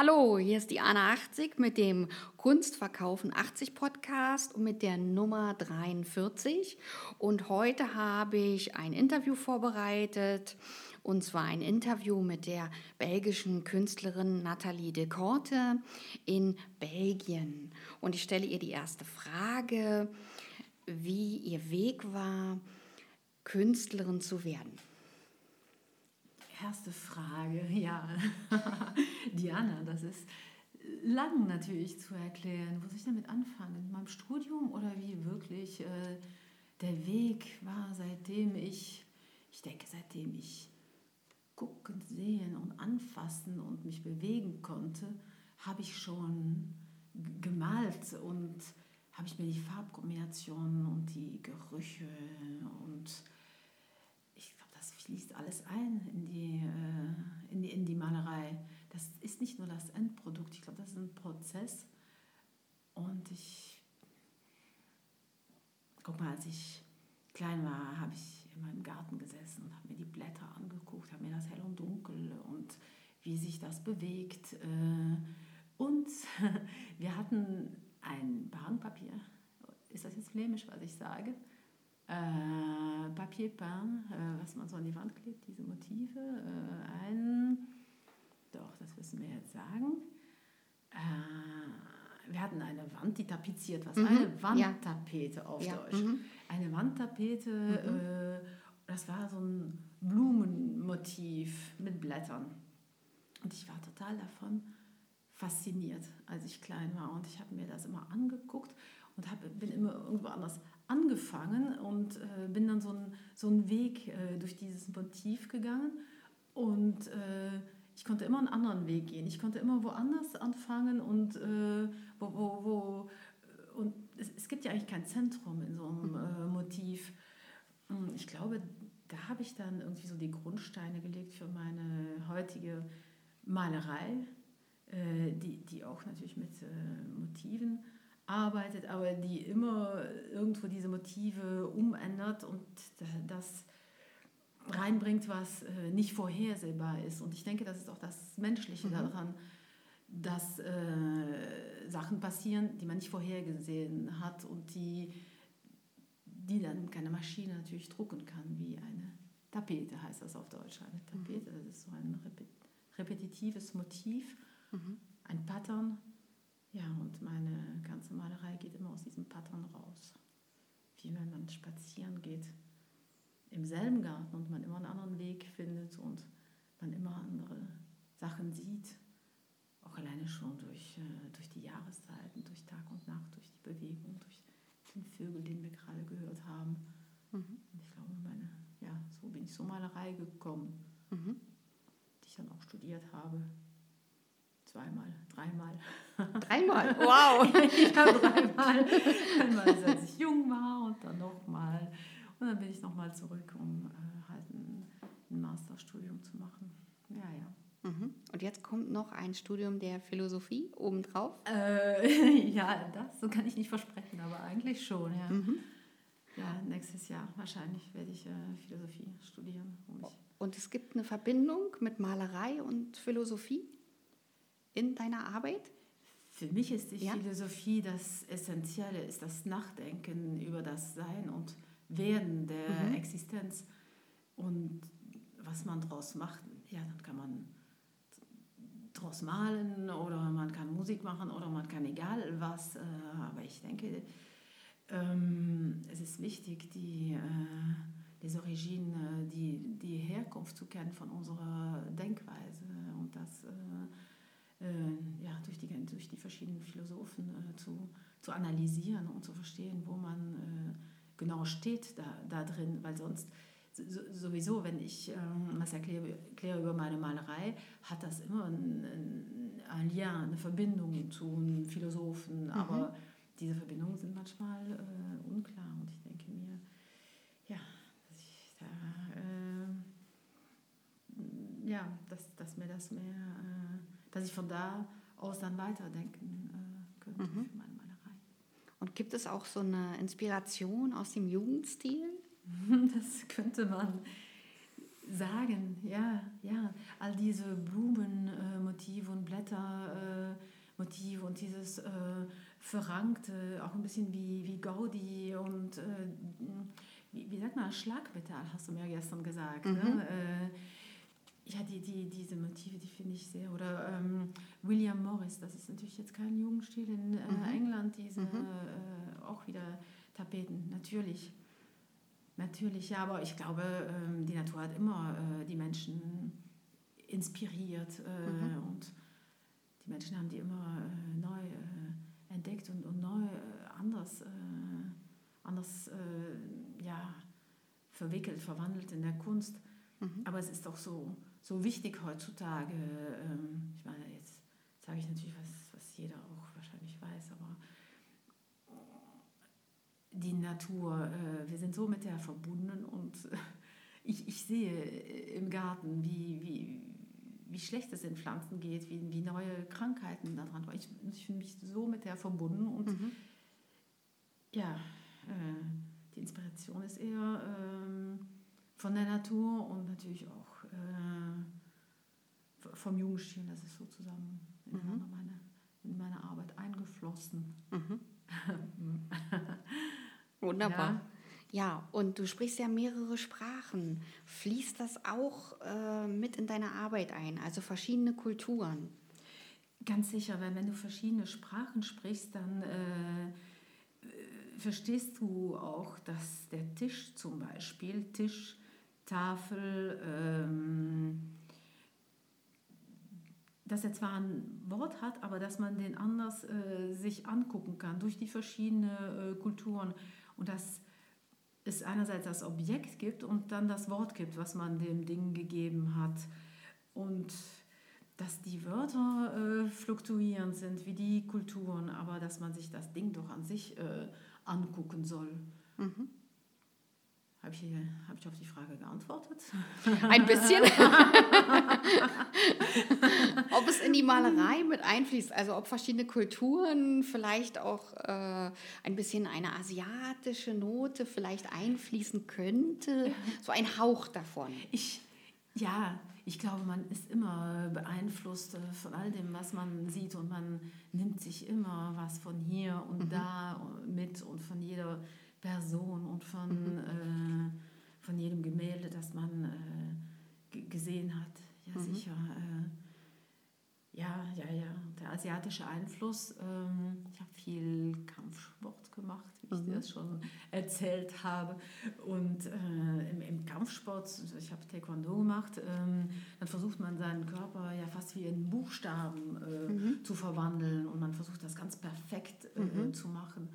Hallo, hier ist die Anna 80 mit dem Kunstverkaufen 80 Podcast und mit der Nummer 43. Und heute habe ich ein Interview vorbereitet und zwar ein Interview mit der belgischen Künstlerin Nathalie de Korte in Belgien. Und ich stelle ihr die erste Frage, wie ihr Weg war, Künstlerin zu werden. Erste Frage, ja. Diana, das ist lang natürlich zu erklären. Wo soll ich damit anfangen? In meinem Studium oder wie wirklich äh, der Weg war, seitdem ich, ich denke, seitdem ich gucken, sehen und anfassen und mich bewegen konnte, habe ich schon gemalt und habe ich mir die Farbkombinationen und die Gerüche und fließt alles ein in die, äh, in die, in die Malerei. Das ist nicht nur das Endprodukt, ich glaube, das ist ein Prozess. Und ich, guck mal, als ich klein war, habe ich in meinem Garten gesessen und habe mir die Blätter angeguckt, habe mir das hell und dunkel und wie sich das bewegt. Äh, und wir hatten ein Bahnpapier. Ist das jetzt flämisch, was ich sage? Äh, Papier peint, äh, was man so an die Wand klebt, diese Motive. Äh, ein, doch, das müssen wir jetzt sagen. Äh, wir hatten eine Wand, die tapeziert war. Mhm. Eine Wandtapete ja. auf ja. Deutsch. Mhm. Eine Wandtapete, mhm. Äh, das war so ein Blumenmotiv mit Blättern. Und ich war total davon fasziniert, als ich klein war. Und ich habe mir das immer angeguckt und hab, bin immer irgendwo anders angefangen und äh, bin dann so einen so Weg äh, durch dieses Motiv gegangen und äh, ich konnte immer einen anderen Weg gehen. Ich konnte immer woanders anfangen und äh, wo, wo, wo und es, es, gibt ja eigentlich kein Zentrum in so einem mhm. äh, Motiv. Hm, ich glaube, da habe ich dann irgendwie so die Grundsteine gelegt für meine heutige Malerei, äh, die, die auch natürlich mit Motiven arbeitet, aber die immer irgendwo diese Motive umändert und das reinbringt, was äh, nicht vorhersehbar ist. Und ich denke, das ist auch das Menschliche mhm. daran, dass äh, Sachen passieren, die man nicht vorhergesehen hat und die, die dann keine Maschine natürlich drucken kann, wie eine Tapete heißt das auf Deutsch. Eine Tapete, mhm. das ist so ein repetitives Motiv, mhm. ein Pattern, ja, und meine ganze Malerei geht immer aus diesem Pattern raus. Wie wenn man spazieren geht im selben Garten und man immer einen anderen Weg findet und man immer andere Sachen sieht. Auch alleine schon durch, äh, durch die Jahreszeiten, durch Tag und Nacht, durch die Bewegung, durch den Vögel, den wir gerade gehört haben. Mhm. Und ich glaube, meine, ja, so bin ich zur Malerei gekommen, mhm. die ich dann auch studiert habe. Zweimal, dreimal. Dreimal? Wow! ich habe dreimal. Einmal, als ich jung war und dann nochmal. Und dann bin ich nochmal zurück, um äh, halt ein, ein, Masterstudium zu machen. Ja, ja. Mhm. Und jetzt kommt noch ein Studium der Philosophie obendrauf? Äh, ja, das so kann ich nicht versprechen, aber eigentlich schon, ja. Mhm. Ja, nächstes Jahr wahrscheinlich werde ich äh, Philosophie studieren. Und es gibt eine Verbindung mit Malerei und Philosophie? in deiner Arbeit? Für mich ist die ja? Philosophie das Essentielle, ist das Nachdenken über das Sein und Werden der mhm. Existenz und was man daraus macht. Ja, dann kann man daraus malen oder man kann Musik machen oder man kann egal was. Äh, aber ich denke, ähm, es ist wichtig, die, Origines, äh, die, die Herkunft zu kennen von unserer Denkweise und das äh, ja, durch, die, durch die verschiedenen Philosophen äh, zu, zu analysieren und zu verstehen, wo man äh, genau steht da, da drin, weil sonst sowieso, wenn ich ähm, was erkläre, erkläre, über meine Malerei, hat das immer ein, ein, ein Lien, eine Verbindung zu einem Philosophen, mhm. aber diese Verbindungen sind manchmal äh, unklar. Und ich denke mir, ja, dass, ich da, äh, ja, dass, dass mir das mehr äh, dass ich von da aus dann weiterdenken äh, könnte mhm. für meine Malerei. Und gibt es auch so eine Inspiration aus dem Jugendstil? Das könnte man sagen, ja, ja. All diese Blumenmotive und Blättermotiv und dieses äh, Verrankte, auch ein bisschen wie, wie Gaudi und äh, wie, wie sagt man, Schlagmetall, hast du mir gestern gesagt. Ne? Mhm. Ne? Ja, die, die, diese Motive, die finde ich sehr. Oder ähm, William Morris, das ist natürlich jetzt kein Jugendstil in äh, mhm. England, diese mhm. äh, auch wieder Tapeten, natürlich. Natürlich, ja, aber ich glaube, ähm, die Natur hat immer äh, die Menschen inspiriert äh, mhm. und die Menschen haben die immer äh, neu äh, entdeckt und, und neu anders, anders ja, verwickelt, verwandelt in der Kunst. Mhm. Aber es ist auch so, so wichtig heutzutage. Ähm, ich meine, jetzt sage ich natürlich was, was jeder auch wahrscheinlich weiß, aber die Natur, äh, wir sind so mit der verbunden und ich, ich sehe im Garten, wie, wie, wie schlecht es den Pflanzen geht, wie, wie neue Krankheiten daran kommen. Ich, ich fühle mich so mit der verbunden und mhm. ja, äh, die Inspiration ist eher äh, von der Natur und natürlich auch äh, vom Jugendstil, das ist sozusagen in, mhm. meine, in meine Arbeit eingeflossen. Mhm. Wunderbar. Ja. Ja, und du sprichst ja mehrere Sprachen. Fließt das auch äh, mit in deine Arbeit ein, also verschiedene Kulturen? Ganz sicher, weil wenn du verschiedene Sprachen sprichst, dann äh, verstehst du auch, dass der Tisch zum Beispiel, Tisch, Tafel, ähm, dass er zwar ein Wort hat, aber dass man den anders äh, sich angucken kann durch die verschiedenen äh, Kulturen und dass es einerseits das Objekt gibt und dann das Wort gibt, was man dem Ding gegeben hat und dass die Wörter äh, fluktuierend sind wie die Kulturen, aber dass man sich das Ding doch an sich äh, angucken soll. Mhm. Habe ich, hab ich auf die Frage geantwortet? Ein bisschen. ob es in die Malerei mit einfließt, also ob verschiedene Kulturen vielleicht auch äh, ein bisschen eine asiatische Note vielleicht einfließen könnte, so ein Hauch davon. Ich, ja, ich glaube, man ist immer beeinflusst äh, von all dem, was man sieht und man nimmt sich immer was von hier und mhm. da mit und von jeder Person und von, mhm. äh, von jedem Gemälde, das man äh, gesehen hat. Ja, mhm. sicher. Äh, ja, ja, ja. Der asiatische Einfluss. Ähm, ich habe viel Kampfsport gemacht, wie ich mhm. dir das schon erzählt habe. Und äh, im, im, Kampfsport, ich habe Taekwondo gemacht, ähm, dann versucht man seinen Körper ja fast wie in Buchstaben äh, mhm. zu verwandeln und man versucht das ganz perfekt äh, mhm. zu machen.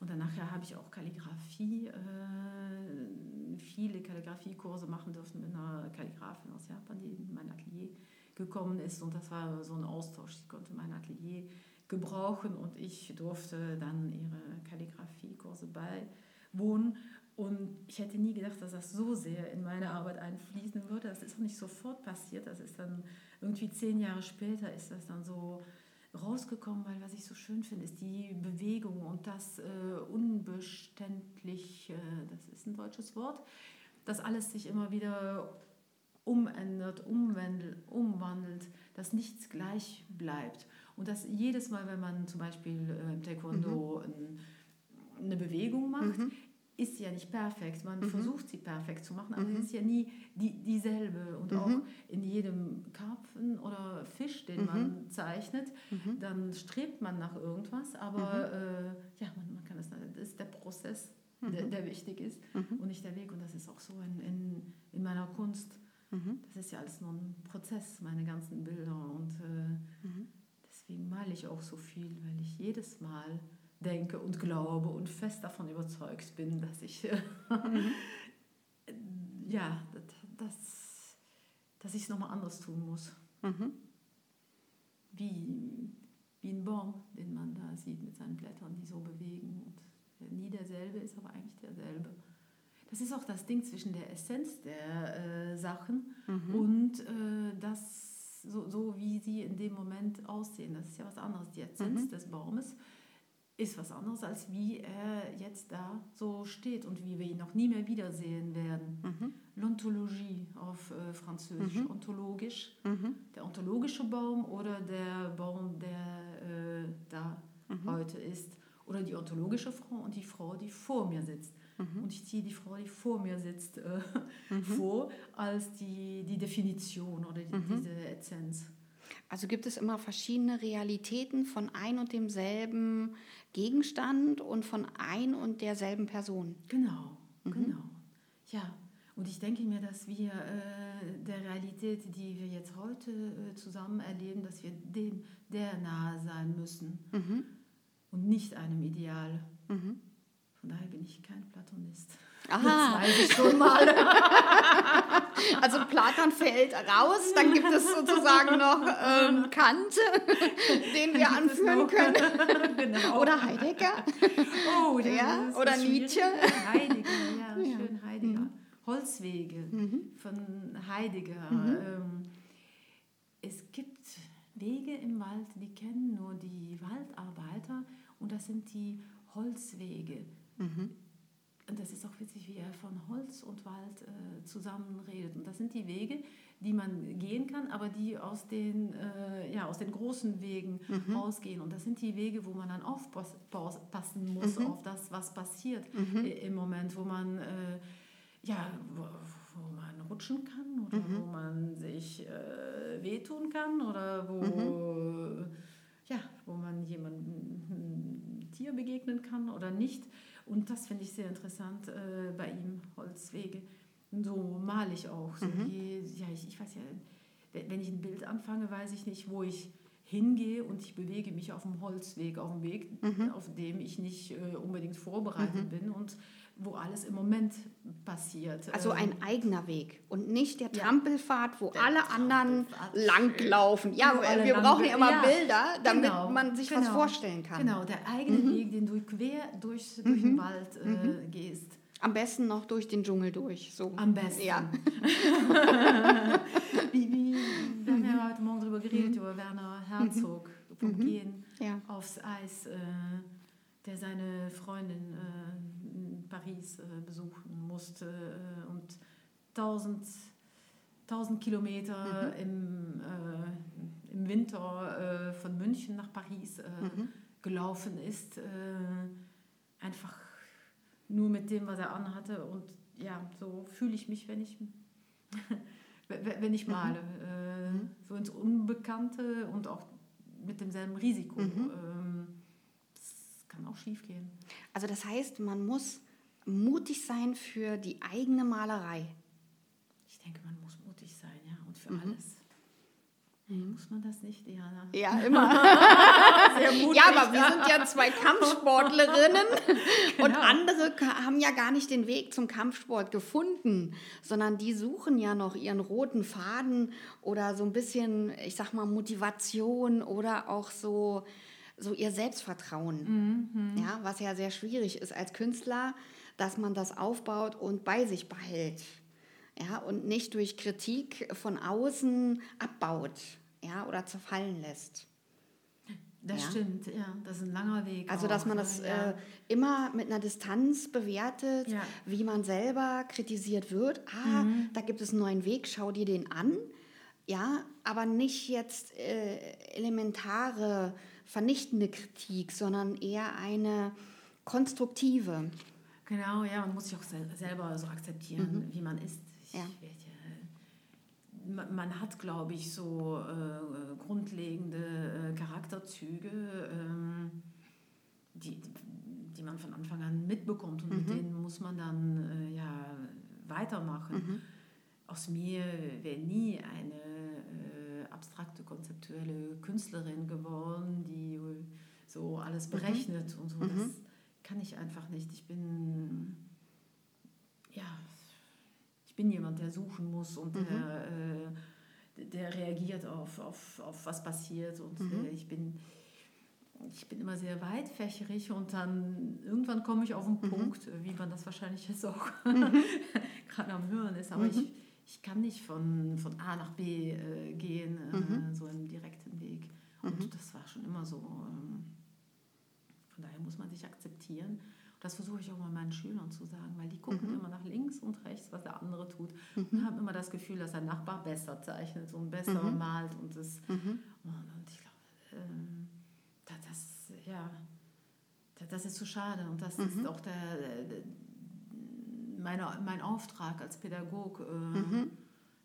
Und dann nachher habe ich auch Kalligrafie, äh, viele Kalligrafiekurse machen dürfen mit einer Kalligrafin aus Japan, die in mein Atelier gekommen ist. Und das war so ein Austausch. Sie konnte mein Atelier gebrauchen und ich durfte dann ihre Kalligrafiekurse beiwohnen. Und ich hätte nie gedacht, dass das so sehr in meine Arbeit einfließen würde. Das ist auch nicht sofort passiert. Das ist dann irgendwie zehn Jahre später ist das dann so rausgekommen, weil was ich so schön finde, ist die Bewegung und das äh, unbeständig, das ist ein deutsches Wort, dass alles sich immer wieder umändert, umwandelt, umwandelt, dass nichts gleich bleibt. Und dass jedes Mal, wenn man zum Beispiel äh, im Taekwondo mhm. ein, eine Bewegung macht, mhm ist ja nicht perfekt. Man mhm. versucht sie perfekt zu machen, aber mhm. sie ist ja nie die, dieselbe. Und mhm. auch in jedem Karpfen oder Fisch, den man mhm. zeichnet, mhm. dann strebt man nach irgendwas, aber mhm. äh, ja, man, man, kann das, das ist der Prozess, der, der, wichtig ist und nicht der Weg. Und das ist auch so in, in, in meiner Kunst. Das ist ja alles nur ein Prozess, meine ganzen Bilder. Und äh, deswegen male ich auch so viel, weil ich jedes Mal denke und glaube und fest davon überzeugt bin, dass ich mhm. ja, dass, dass ich es nochmal anders tun muss. Mhm. Wie, wie ein Baum, den man da sieht mit seinen Blättern, die so bewegen und der nie derselbe ist, aber eigentlich derselbe. Das ist auch das Ding zwischen der Essenz der äh, Sachen mhm. und äh, das, so, so wie sie in dem Moment aussehen. Das ist ja was anderes. Die Essenz mhm. des Baumes ist was anderes, als wie er jetzt da so steht und wie wir ihn noch nie mehr wiedersehen werden. Mhm. L'Ontologie auf äh, Französisch, mhm. ontologisch, mhm. der ontologische Baum oder der Baum, der äh, da mhm. heute ist. Oder die ontologische Frau und die Frau, die vor mir sitzt. Mhm. Und ich ziehe die Frau, die vor mir sitzt, äh, mhm. vor, als die, die Definition oder die, diese Essenz. Also gibt es immer verschiedene Realitäten von ein und demselben Gegenstand und von ein und derselben Person. Genau, mhm. genau. Ja, und ich denke mir, dass wir äh, der Realität, die wir jetzt heute äh, zusammen erleben, dass wir dem der nahe sein müssen mhm. und nicht einem Ideal. Mhm. Von daher bin ich kein Platonist. Aha. Das weiß ich schon mal. also Platon fällt raus, dann gibt es sozusagen noch ähm, Kant, den wir anführen können. genau. Oder Heidegger. Oh, ja, oder Nietzsche. Heidegger, ja, ja. schön Heidegger. Mhm. Holzwege mhm. von Heidegger. Mhm. Ähm, es gibt Wege im Wald, die kennen nur die Waldarbeiter und das sind die Holzwege. Mhm. Und das ist auch witzig, wie er von Holz und Wald äh, zusammen redet. Und das sind die Wege, die man gehen kann, aber die aus den, äh, ja, aus den großen Wegen mhm. rausgehen. Und das sind die Wege, wo man dann aufpassen muss mhm. auf das, was passiert mhm. im Moment, wo man, äh, ja, wo, wo, man rutschen kann oder mhm. wo man sich äh, wehtun kann oder wo, mhm. ja, wo man jemandem ein Tier begegnen kann oder nicht. Und das finde ich sehr interessant äh, bei ihm, Holzwege. Und so male ich auch. So mhm. je, ja, ich, ich weiß ja, wenn ich ein Bild anfange, weiß ich nicht, wo ich hingehe und ich bewege mich auf dem Holzweg, auf dem Weg, mhm. auf dem ich nicht äh, unbedingt vorbereitet mhm. bin und wo alles im Moment passiert. Also ein ähm, eigener Weg und nicht der Trampelpfad, wo der alle anderen langlaufen. Ja, wir, wir brauchen ja immer ja, Bilder, damit genau, man sich genau, was vorstellen kann. Genau, der eigene mhm. Weg, den du quer durch, durch den mhm. Wald äh, mhm. gehst. Am besten noch durch den Dschungel durch. So. Am besten. Ja. wie, wie, wir haben ja heute Morgen darüber geredet, über Werner Herzog, vom Gehen ja. aufs Eis, äh, der seine Freundin äh, Paris äh, besuchen musste äh, und 1000, 1000 Kilometer mhm. im, äh, im Winter von München nach Paris mhm. gelaufen ist. Einfach nur mit dem, was er anhatte. Und ja, so fühle ich mich, wenn ich, wenn ich mhm. male. Mhm. So ins Unbekannte und auch mit demselben Risiko. Mhm. Ähm, das kann auch schief gehen. Also das heißt, man muss mutig sein für die eigene Malerei? Ich denke, man muss mutig sein, ja, und für mhm. alles. Muss man das nicht, Diana? Ja, immer. Sehr mutig. Ja, aber wir sind ja zwei Kampfsportlerinnen genau. und andere haben ja gar nicht den Weg zum Kampfsport gefunden, sondern die suchen ja noch ihren roten Faden oder so ein bisschen, ich sag mal, Motivation oder auch so, so ihr Selbstvertrauen. Mhm. Ja, was ja sehr schwierig ist als Künstler dass man das aufbaut und bei sich behält. Ja, und nicht durch Kritik von außen abbaut ja, oder zerfallen lässt. Das ja. stimmt, ja, das ist ein langer Weg. Also, dass man das ja. äh, immer mit einer Distanz bewertet, ja. wie man selber kritisiert wird. Ah, mhm. da gibt es einen neuen Weg, schau dir den an. Ja, aber nicht jetzt äh, elementare, vernichtende Kritik, sondern eher eine konstruktive. Genau, ja, man muss sich auch sel selber so akzeptieren, mhm. wie man ist. Ich, ja. man, man, hat, glaube ich, so äh, grundlegende äh, Charakterzüge, ähm, die, die man von Anfang an mitbekommt und mhm. mit denen muss man dann äh, ja, weitermachen. Mhm. Aus mir wäre nie eine äh, abstrakte, konzeptuelle Künstlerin geworden, die so alles mhm. berechnet und so. Mhm. Das, kann ich einfach nicht. Ich bin, ja, ich bin jemand, der suchen muss und mhm. der, äh, der reagiert auf, auf, auf was passiert. Und mhm. äh, ich bin ich bin immer sehr weitfächerig und dann irgendwann komme ich auf einen mhm. Punkt, wie man das wahrscheinlich jetzt auch mhm. gerade am Hören ist, aber mhm. ich, ich kann nicht von, von A nach B äh, gehen, äh, mhm. so im direkten Weg. Und das war schon immer so. Ähm, von daher muss man sich akzeptieren. Und das versuche ich auch mal meinen Schülern zu sagen, weil die gucken mhm. immer nach links und rechts, was der andere tut mhm. und haben immer das Gefühl, dass der Nachbar besser zeichnet und besser mhm. malt und das. Mhm. Und ich glaube, ähm, das, ja, das ist zu schade und das ist mhm. auch der, der meine, mein Auftrag als Pädagog. Äh,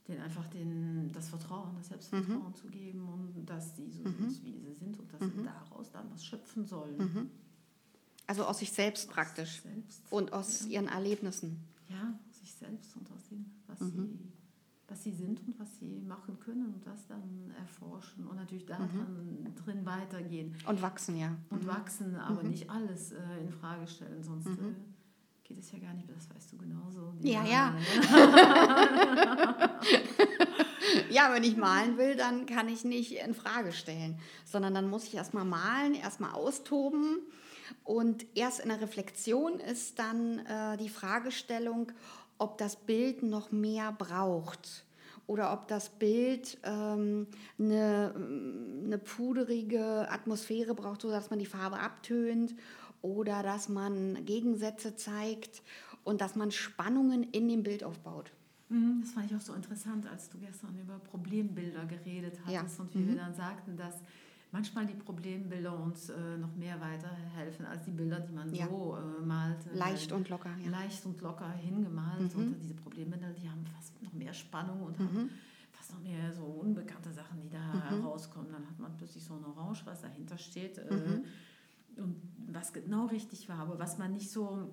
denen einfach den, das Vertrauen, das Selbstvertrauen mhm. zu geben und dass die so mhm. sind, wie sie sind und dass mhm. sie daraus dann was schöpfen sollen. Mhm. Also aus sich selbst aus praktisch selbst. und aus ja. ihren Erlebnissen. Ja, aus sich selbst und aus dem, was, mhm. sie, was sie sind und was sie machen können und das dann erforschen und natürlich da mhm. drin weitergehen. Und wachsen, ja. Und wachsen, aber nicht alles äh, in Frage stellen, sonst... Äh, geht es ja gar nicht, das weißt du genauso. ja, ja. ja, wenn ich malen will, dann kann ich nicht in Frage stellen, sondern dann muss ich erstmal malen, erstmal austoben. Und erst in der Reflexion ist dann äh, die Fragestellung, ob das Bild noch mehr braucht oder ob das Bild ähm, eine, eine puderige Atmosphäre braucht, sodass man die Farbe abtönt oder dass man Gegensätze zeigt und dass man Spannungen in dem Bild aufbaut. Mhm, das fand ich auch so interessant, als du gestern über Problembilder geredet hattest ja. und wie mhm. wir dann sagten, dass manchmal die Problembilder uns äh, noch mehr weiterhelfen als die Bilder, die man ja. so äh, malt. Leicht und locker. Ja. Leicht und locker hingemalt. Mhm. Und diese Problembilder, die haben fast noch mehr Spannung und haben mhm. fast noch mehr so unbekannte Sachen, die da mhm. herauskommen. Dann hat man plötzlich so ein Orange, was dahinter steht. Äh, mhm und was genau richtig war, aber was man nicht so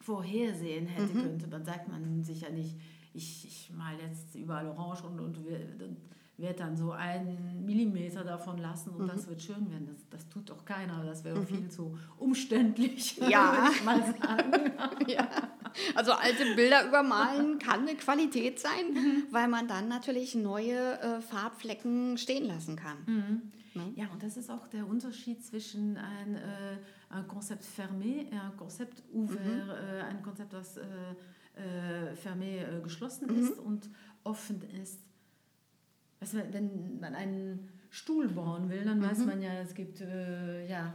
vorhersehen hätte mhm. könnte. Dann sagt man sich ja nicht, ich, ich mal jetzt überall orange und, und, und werde dann so einen Millimeter davon lassen und mhm. das wird schön werden. Das, das tut doch keiner. Das wäre mhm. viel zu umständlich, ja. mal sagen. ja. Also alte Bilder übermalen kann eine Qualität sein, mhm. weil man dann natürlich neue äh, Farbflecken stehen lassen kann. Mhm. Ne? Ja, und das ist auch der Unterschied zwischen ein, äh, ein Konzept fermé und ein Konzept ouvert, mhm. äh, ein Konzept, das äh, äh fermé äh, geschlossen mhm. ist und offen ist. Also wenn man einen Stuhl bauen will, dann mhm. weiß man ja, es gibt, äh, ja,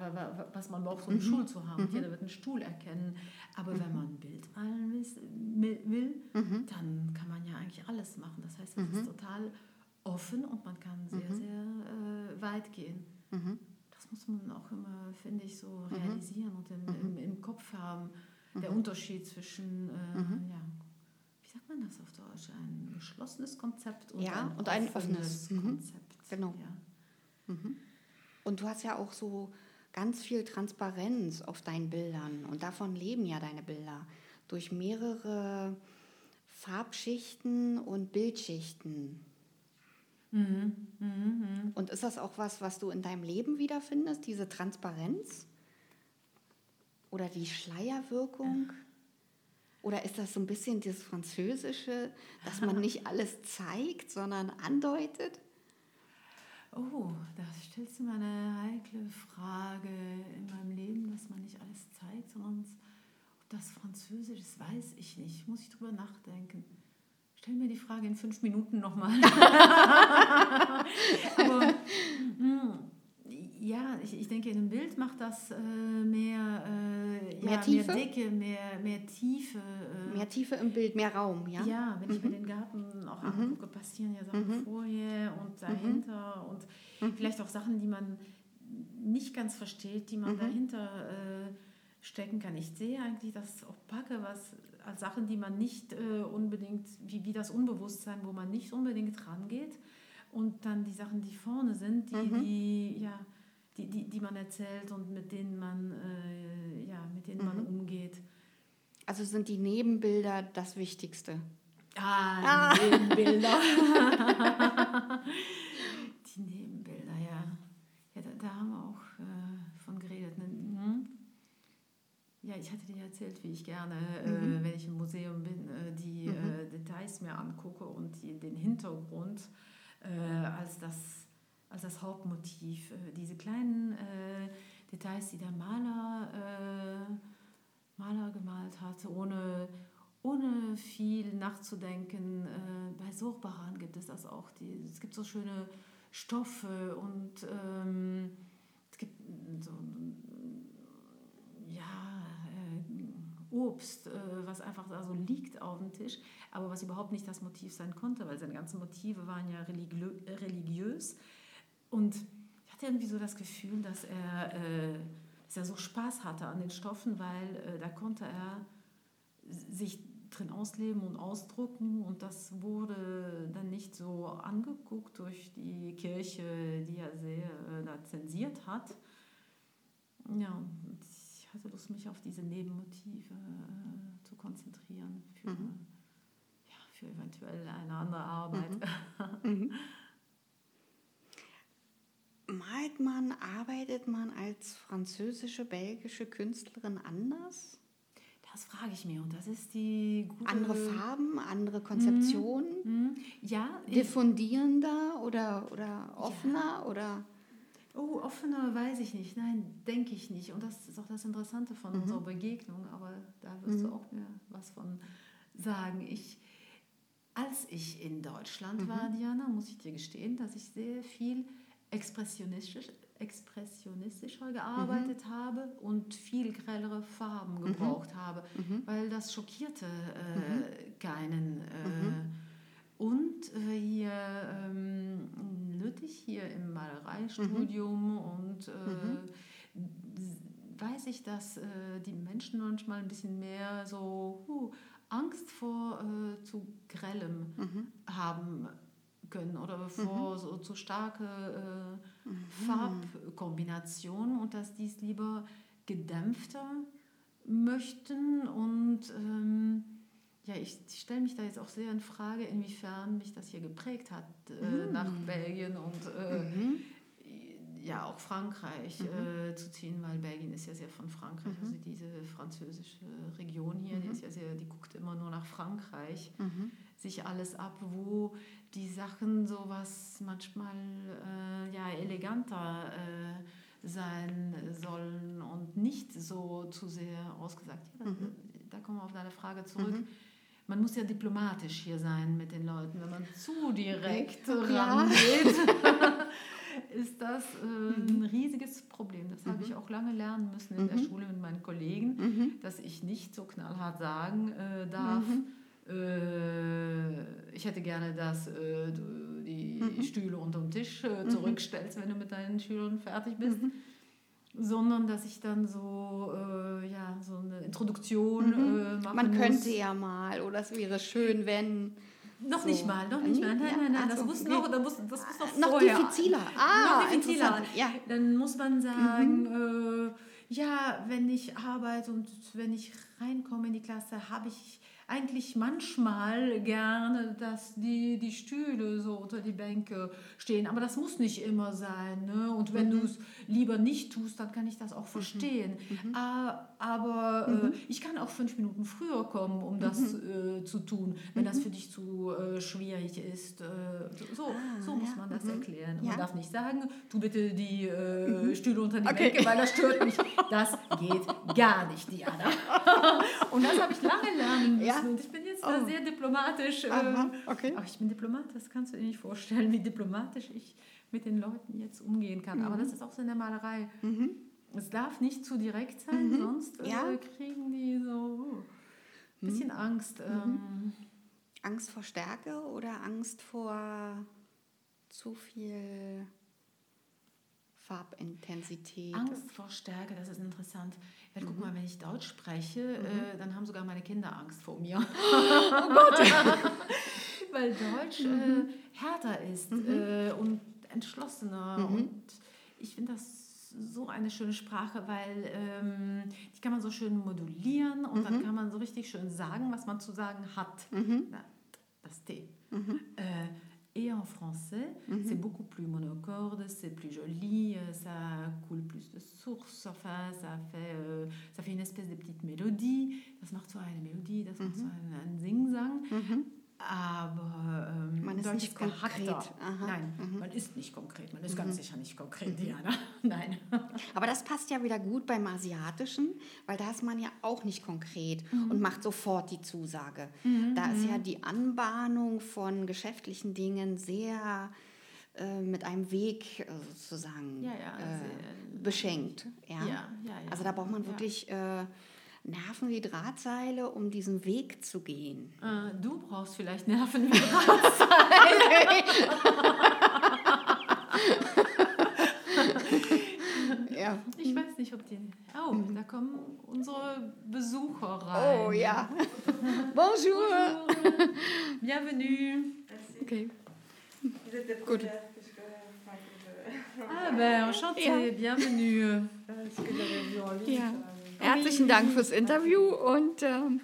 was man braucht, um einen mhm. Stuhl zu haben. Mhm. Jeder wird einen Stuhl erkennen. Aber wenn mhm. man ein Bild malen will, mhm. dann kann man ja eigentlich alles machen. Das heißt, es ist total offen und man kann sehr, sehr äh, weit gehen. Das muss man auch immer, finde ich, so realisieren und im, im, im, Kopf haben. Der. Unterschied zwischen, äh, ja, wie sagt man das auf Deutsch, ein geschlossenes Konzept und, ja, ein, und ein offenes Konzept. Genau. Ja. Und du hast ja auch so ganz viel Transparenz auf deinen Bildern und davon leben ja deine Bilder durch mehrere Farbschichten und Bildschichten. Mhm. Mhm. Und ist das auch was, was du in deinem Leben wiederfindest, diese Transparenz? Oder die Schleierwirkung? Oder ist das so ein bisschen das Französische, dass man nicht alles zeigt, sondern andeutet? Oh, da stellst du mir eine heikle Frage in meinem Leben, dass man nicht alles zeigt, sondern ob das Französisch ist, weiß ich nicht. Muss ich drüber nachdenken. Stell mir die Frage in fünf Minuten nochmal. Aber hm, ja, ich, ich denke, in einem Bild macht das äh, mehr, äh, mehr, ja, Tiefe? mehr Dicke, mehr, mehr Tiefe. Äh, mehr Tiefe im Bild, mehr Raum, ja? Ja, wenn mhm. ich mir den Garten auch mhm. angucke, passieren ja Sachen mhm. vorher und dahinter und mhm. vielleicht auch Sachen, die man nicht ganz versteht, die man mhm. dahinter äh, stecken kann. Ich sehe eigentlich das Opake, was als Sachen, die man nicht äh, unbedingt, wie, wie das Unbewusstsein, wo man nicht unbedingt rangeht. Und dann die Sachen, die vorne sind, die, mhm. die, ja, die, die, die man erzählt und mit denen man, äh, ja, mit denen mhm. man umgeht. Also sind die Nebenbilder das Wichtigste? Ah, ah. Nebenbilder. die Nebenbilder, ja. ja da, da haben wir auch Ja, ich hatte dir erzählt, wie ich gerne, äh, mhm. äh, wenn ich im Museum bin, äh, die mhm. äh, Details mir angucke und die, den Hintergrund äh, als, das, als das Hauptmotiv. Äh, diese kleinen Details, die der Maler, Maler gemalt hat, ohne, ohne viel nachzudenken. bei Sorbaran gibt es das auch. Die, es gibt so schöne Stoffe und ähm, es gibt so Obst, äh, was einfach da so liegt auf dem Tisch, aber was überhaupt nicht das Motiv sein konnte, weil seine ganzen Motive waren ja religiö religiös. Und ich hatte irgendwie so das Gefühl, dass er, äh, dass er so Spaß hatte an den Stoffen, weil äh, da konnte er sich drin ausleben und ausdrucken und das wurde dann nicht so angeguckt durch die Kirche, die er sehr da zensiert hat. Ja, ich hatte Lust, mich auf diese Nebenmotive äh, zu konzentrieren für, mhm. ja, für eventuell eine andere Arbeit. Mhm. mhm. Malt man, arbeitet man als französische, belgische Künstlerin anders? Das frage ich mir und das ist die. Andere Farben, andere Konzeptionen? Mhm. Mhm. Ja. Diffundierender oder, oder offener ja. oder... Oh, offener weiß ich nicht. Nein, denke ich nicht. Und das ist auch das Interessante von mhm. unserer Begegnung. Aber da wirst mhm. du auch mir was von sagen. Ich, als ich in Deutschland mhm. war, Diana, muss ich dir gestehen, dass ich sehr viel expressionistisch, expressionistischer gearbeitet mhm. habe und viel grellere Farben mhm. gebraucht habe, mhm. weil das schockierte äh, keinen. Äh, und äh, hier ähm, in Lüttich, hier im Malereistudium und äh, weiß ich, dass äh, die Menschen manchmal ein bisschen mehr so uh, Angst vor äh, zu grellem haben können oder vor mhm. so zu starke äh, mhm. Farbkombinationen und dass die es lieber gedämpfter möchten und ähm, ja, ich stelle mich da jetzt auch sehr in Frage, inwiefern mich das hier geprägt hat äh, mhm. nach Belgien und äh, mhm. ja auch Frankreich mhm. äh, zu ziehen, weil Belgien ist ja sehr von Frankreich, mhm. also diese französische Region hier, die ist ja sehr, die guckt immer nur nach Frankreich sich alles ab, wo die Sachen sowas manchmal äh, ja, eleganter äh, sein sollen und nicht so zu sehr ausgesagt. Ja, mhm. Da kommen wir auf deine Frage zurück. Mhm. Man muss ja diplomatisch hier sein mit den Leuten. Wenn man zu direkt rangeht, ist das äh, ein mhm. riesiges Problem. Das habe ich mhm. auch lange lernen müssen in der mhm. Schule mit meinen Kollegen, dass ich nicht so knallhart sagen äh, darf äh, ich hätte gerne, dass äh, du die mhm. Stühle unterm Tisch äh, mhm. zurückstellst, wenn du mit deinen Schülern fertig bist. Mhm. Sondern dass ich dann so, äh, ja, so eine Introduktion mhm. Äh, machen Man könnte ja mal, oder es wäre schön, wenn. Noch so. nicht mal, noch nicht mal. Nein, ja, nein, nein, das muss noch, das muss, das muss noch, noch vorher. diffiziler. Ah, noch diffiziler. Ja. Dann muss man sagen, mhm. äh, ja, wenn ich arbeite und wenn ich reinkomme in die Klasse, habe ich eigentlich manchmal gerne, dass die, die Stühle so unter die Bänke stehen. Aber das muss nicht immer sein. Ne? Und wenn mhm. du es lieber nicht tust, dann kann ich das auch mhm. verstehen. Mhm. Aber äh, mhm. ich kann auch fünf Minuten früher kommen, um das mhm. äh, zu tun, wenn das mhm. für dich zu äh, schwierig ist. Äh, so, ah, so muss ja. man das erklären. Ja. Man darf nicht sagen, tu bitte die äh, Stühle unter die okay. Bänke, weil das stört mich. Das geht gar nicht, Diana. Und das habe ich lange lernen müssen. Ja. Und ich bin jetzt oh. sehr diplomatisch. Aha, ähm, okay. Aber ich bin Diplomat, das kannst du dir nicht vorstellen, wie diplomatisch ich mit den Leuten jetzt umgehen kann. Mhm. Aber das ist auch so in der Malerei. Mhm. Es darf nicht zu direkt sein, mhm. sonst äh, ja. kriegen die so ein bisschen mhm. Angst. Mhm. Ähm, Angst vor Stärke oder Angst vor zu viel Farbintensität? Angst vor Stärke, das ist interessant. Guck mhm. mal, wenn ich Deutsch spreche, mhm. äh, dann haben sogar meine Kinder Angst vor mir. oh Gott! Weil Deutsch mhm. äh, härter ist mhm. äh, und entschlossener. Mhm. Und ich finde das so eine schöne Sprache, weil ähm, die kann man so schön modulieren und dann mhm. kann man so richtig schön sagen, was man zu sagen hat. Na, das T. Äh, Et en français, mm -hmm. c'est beaucoup plus monocorde, c'est plus joli, euh, ça coule plus de sources, enfin, ça fait, euh, ça fait une espèce de petite mélodie. Das macht so eine Melodie, das macht so mhm. einen, einen Singsang. Aber ähm, man ist nicht konkret. Nein, mhm. man ist nicht konkret. Man ist mhm. ganz sicher nicht konkret, mhm. Diana. Nein. Aber das passt ja wieder gut beim Asiatischen, weil da ist man ja auch nicht konkret mhm. und macht sofort die Zusage. Mhm. Da ist ja mhm. die Anbahnung von geschäftlichen Dingen sehr äh, mit einem Weg äh, sozusagen ja, ja, äh, beschenkt. Ja? Ja, also da braucht man wirklich äh, Nerven wie Drahtseile, um diesen Weg zu gehen? Äh, du brauchst vielleicht Nerven wie Drahtseile. ja. Ich weiß nicht, ob die. Oh, mhm. da kommen unsere Besucher rein. Oh ja. Bonjour. Bonjour. Bienvenue. Okay. Gut. Ah ben, enchanté, ja. bienvenue. Ja. Herzlichen Dank fürs Interview und ähm,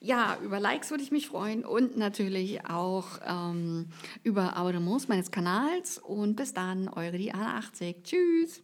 ja, über Likes würde ich mich freuen und natürlich auch ähm, über Abonnements meines Kanals. Und bis dann, eure Diana 80. Tschüss.